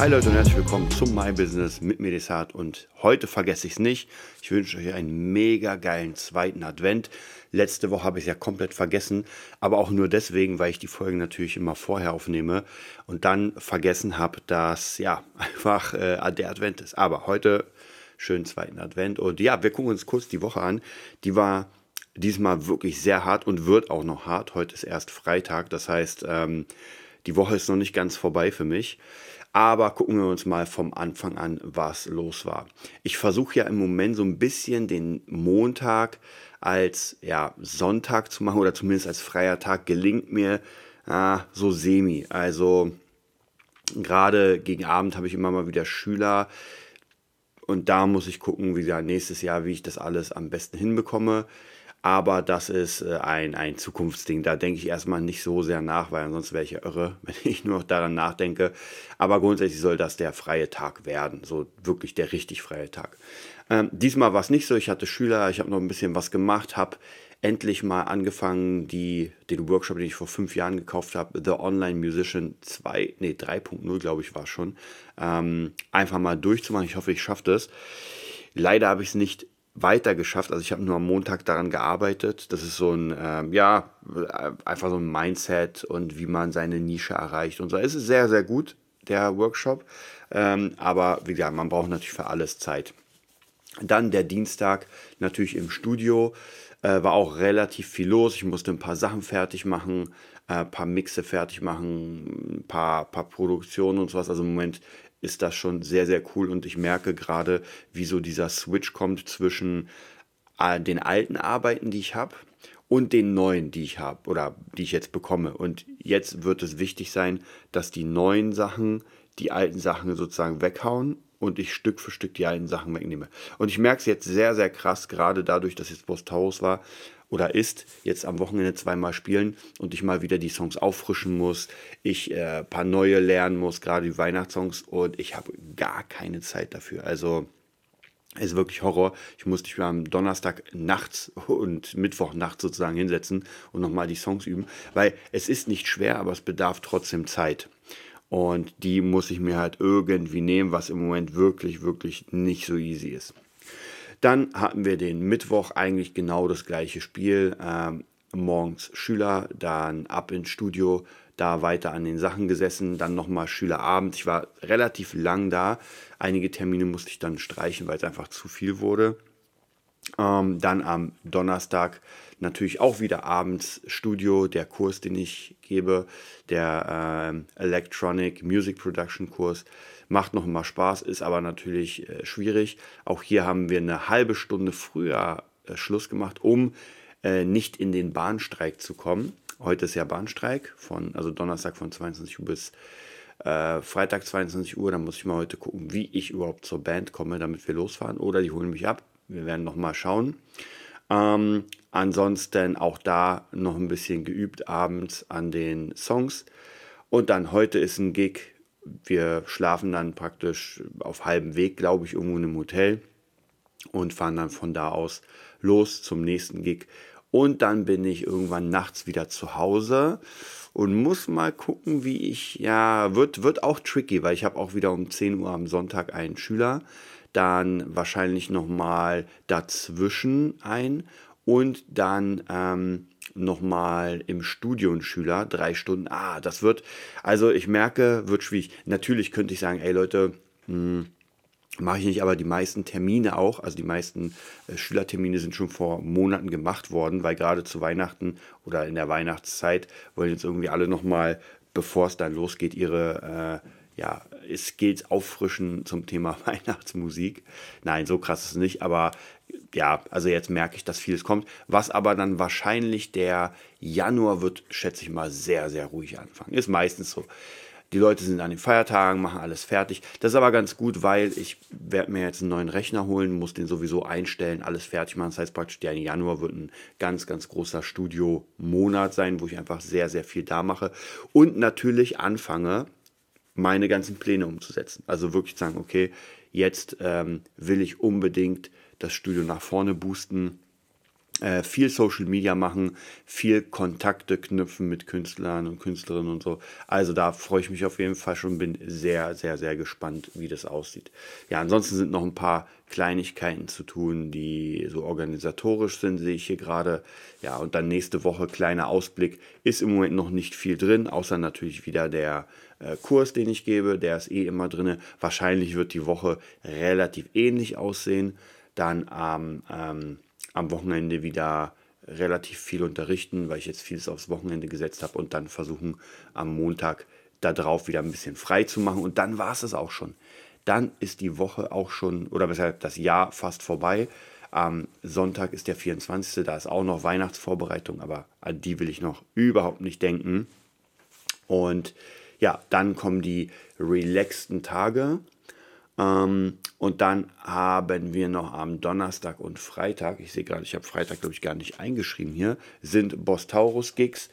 Hi Leute und herzlich willkommen zum My Business mit Medisat und heute vergesse ich es nicht. Ich wünsche euch einen mega geilen zweiten Advent. Letzte Woche habe ich es ja komplett vergessen, aber auch nur deswegen, weil ich die Folgen natürlich immer vorher aufnehme und dann vergessen habe, dass ja einfach äh, der Advent ist. Aber heute schönen zweiten Advent und ja, wir gucken uns kurz die Woche an. Die war diesmal wirklich sehr hart und wird auch noch hart. Heute ist erst Freitag, das heißt, ähm, die Woche ist noch nicht ganz vorbei für mich. Aber gucken wir uns mal vom Anfang an, was los war. Ich versuche ja im Moment so ein bisschen den Montag als ja, Sonntag zu machen oder zumindest als freier Tag gelingt mir ah, so semi. Also gerade gegen Abend habe ich immer mal wieder Schüler und da muss ich gucken, wie gesagt, nächstes Jahr, wie ich das alles am besten hinbekomme. Aber das ist äh, ein, ein Zukunftsding. Da denke ich erstmal nicht so sehr nach, weil ansonsten wäre ich ja irre, wenn ich nur noch daran nachdenke. Aber grundsätzlich soll das der freie Tag werden. So wirklich der richtig freie Tag. Ähm, diesmal war es nicht so. Ich hatte Schüler, ich habe noch ein bisschen was gemacht, habe endlich mal angefangen, die, den Workshop, den ich vor fünf Jahren gekauft habe, The Online Musician 2, nee, 3.0, glaube ich, war schon, ähm, einfach mal durchzumachen. Ich hoffe, ich schaffe das. Leider habe ich es nicht weiter geschafft. Also ich habe nur am Montag daran gearbeitet. Das ist so ein, ähm, ja, einfach so ein Mindset und wie man seine Nische erreicht und so. Es ist sehr, sehr gut, der Workshop. Ähm, aber wie gesagt, man braucht natürlich für alles Zeit. Dann der Dienstag natürlich im Studio. Äh, war auch relativ viel los. Ich musste ein paar Sachen fertig machen, ein äh, paar Mixe fertig machen, ein paar, paar Produktionen und sowas. Also im Moment ist das schon sehr, sehr cool und ich merke gerade, wie so dieser Switch kommt zwischen äh, den alten Arbeiten, die ich habe und den neuen, die ich habe oder die ich jetzt bekomme. Und jetzt wird es wichtig sein, dass die neuen Sachen die alten Sachen sozusagen weghauen und ich Stück für Stück die alten Sachen wegnehme. Und ich merke es jetzt sehr, sehr krass, gerade dadurch, dass jetzt Taurus war oder ist, jetzt am Wochenende zweimal spielen und ich mal wieder die Songs auffrischen muss, ich äh, paar neue lernen muss, gerade die Weihnachtssongs und ich habe gar keine Zeit dafür. Also ist wirklich Horror. Ich musste mich am Donnerstag nachts und Mittwoch nachts sozusagen hinsetzen und nochmal die Songs üben, weil es ist nicht schwer, aber es bedarf trotzdem Zeit. Und die muss ich mir halt irgendwie nehmen, was im Moment wirklich, wirklich nicht so easy ist. Dann hatten wir den Mittwoch eigentlich genau das gleiche Spiel. Ähm, morgens Schüler, dann ab ins Studio, da weiter an den Sachen gesessen, dann nochmal Schülerabend. Ich war relativ lang da. Einige Termine musste ich dann streichen, weil es einfach zu viel wurde. Ähm, dann am Donnerstag natürlich auch wieder abends Studio, der Kurs, den ich gebe, der äh, Electronic Music Production Kurs. Macht noch mal Spaß, ist aber natürlich äh, schwierig. Auch hier haben wir eine halbe Stunde früher äh, Schluss gemacht, um äh, nicht in den Bahnstreik zu kommen. Heute ist ja Bahnstreik, von, also Donnerstag von 22 Uhr bis äh, Freitag 22 Uhr. Da muss ich mal heute gucken, wie ich überhaupt zur Band komme, damit wir losfahren. Oder die holen mich ab. Wir werden noch mal schauen. Ähm, ansonsten auch da noch ein bisschen geübt abends an den Songs. Und dann heute ist ein Gig. Wir schlafen dann praktisch auf halbem Weg, glaube ich, irgendwo in einem Hotel und fahren dann von da aus los zum nächsten Gig. Und dann bin ich irgendwann nachts wieder zu Hause und muss mal gucken, wie ich, ja, wird, wird auch tricky, weil ich habe auch wieder um 10 Uhr am Sonntag einen Schüler dann wahrscheinlich nochmal dazwischen ein und dann ähm, nochmal im Studio ein Schüler, drei Stunden. Ah, das wird, also ich merke, wird schwierig. Natürlich könnte ich sagen, ey Leute, hm, mache ich nicht, aber die meisten Termine auch, also die meisten äh, Schülertermine sind schon vor Monaten gemacht worden, weil gerade zu Weihnachten oder in der Weihnachtszeit wollen jetzt irgendwie alle nochmal, bevor es dann losgeht, ihre äh, ja, Skills auffrischen zum Thema Weihnachtsmusik. Nein, so krass ist es nicht, aber ja, also jetzt merke ich, dass vieles kommt. Was aber dann wahrscheinlich der Januar wird, schätze ich mal, sehr, sehr ruhig anfangen. Ist meistens so. Die Leute sind an den Feiertagen, machen alles fertig. Das ist aber ganz gut, weil ich werde mir jetzt einen neuen Rechner holen, muss den sowieso einstellen, alles fertig machen. Das heißt praktisch, der Januar wird ein ganz, ganz großer Studio-Monat sein, wo ich einfach sehr, sehr viel da mache. Und natürlich anfange, meine ganzen Pläne umzusetzen. Also wirklich sagen, okay, jetzt ähm, will ich unbedingt das Studio nach vorne boosten äh, viel Social Media machen, viel Kontakte knüpfen mit Künstlern und Künstlerinnen und so. Also da freue ich mich auf jeden Fall schon, bin sehr, sehr, sehr gespannt, wie das aussieht. Ja, ansonsten sind noch ein paar Kleinigkeiten zu tun, die so organisatorisch sind, sehe ich hier gerade. Ja, und dann nächste Woche kleiner Ausblick. Ist im Moment noch nicht viel drin, außer natürlich wieder der äh, Kurs, den ich gebe. Der ist eh immer drin. Wahrscheinlich wird die Woche relativ ähnlich aussehen. Dann am ähm, am Wochenende wieder relativ viel unterrichten, weil ich jetzt vieles aufs Wochenende gesetzt habe und dann versuchen am Montag darauf wieder ein bisschen frei zu machen und dann war es es auch schon. Dann ist die Woche auch schon, oder weshalb das Jahr fast vorbei. Am Sonntag ist der 24. Da ist auch noch Weihnachtsvorbereitung, aber an die will ich noch überhaupt nicht denken. Und ja, dann kommen die relaxten Tage. Ähm, und dann haben wir noch am Donnerstag und Freitag, ich sehe gerade, ich habe Freitag, glaube ich, gar nicht eingeschrieben hier, sind Bostaurus-Gigs.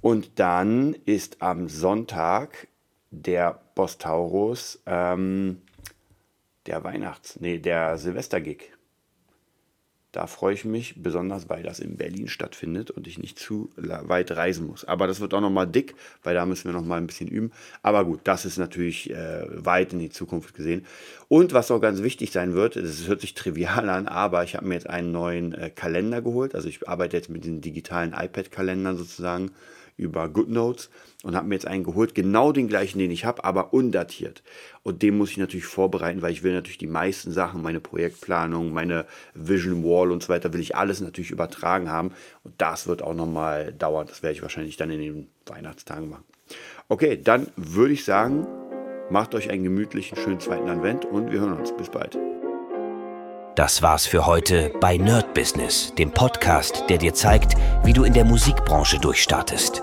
Und dann ist am Sonntag der Bostaurus ähm, der Weihnachts-, nee, der Silvester-Gig. Da freue ich mich besonders, weil das in Berlin stattfindet und ich nicht zu weit reisen muss. Aber das wird auch nochmal dick, weil da müssen wir nochmal ein bisschen üben. Aber gut, das ist natürlich äh, weit in die Zukunft gesehen. Und was auch ganz wichtig sein wird, das hört sich trivial an, aber ich habe mir jetzt einen neuen äh, Kalender geholt. Also ich arbeite jetzt mit den digitalen iPad-Kalendern sozusagen über GoodNotes und habe mir jetzt einen geholt, genau den gleichen, den ich habe, aber undatiert. Und den muss ich natürlich vorbereiten, weil ich will natürlich die meisten Sachen, meine Projektplanung, meine Vision Wall und so weiter, will ich alles natürlich übertragen haben. Und das wird auch nochmal dauern. Das werde ich wahrscheinlich dann in den Weihnachtstagen machen. Okay, dann würde ich sagen, macht euch einen gemütlichen, schönen zweiten Advent und wir hören uns. Bis bald. Das war's für heute bei Nerd Business, dem Podcast, der dir zeigt, wie du in der Musikbranche durchstartest.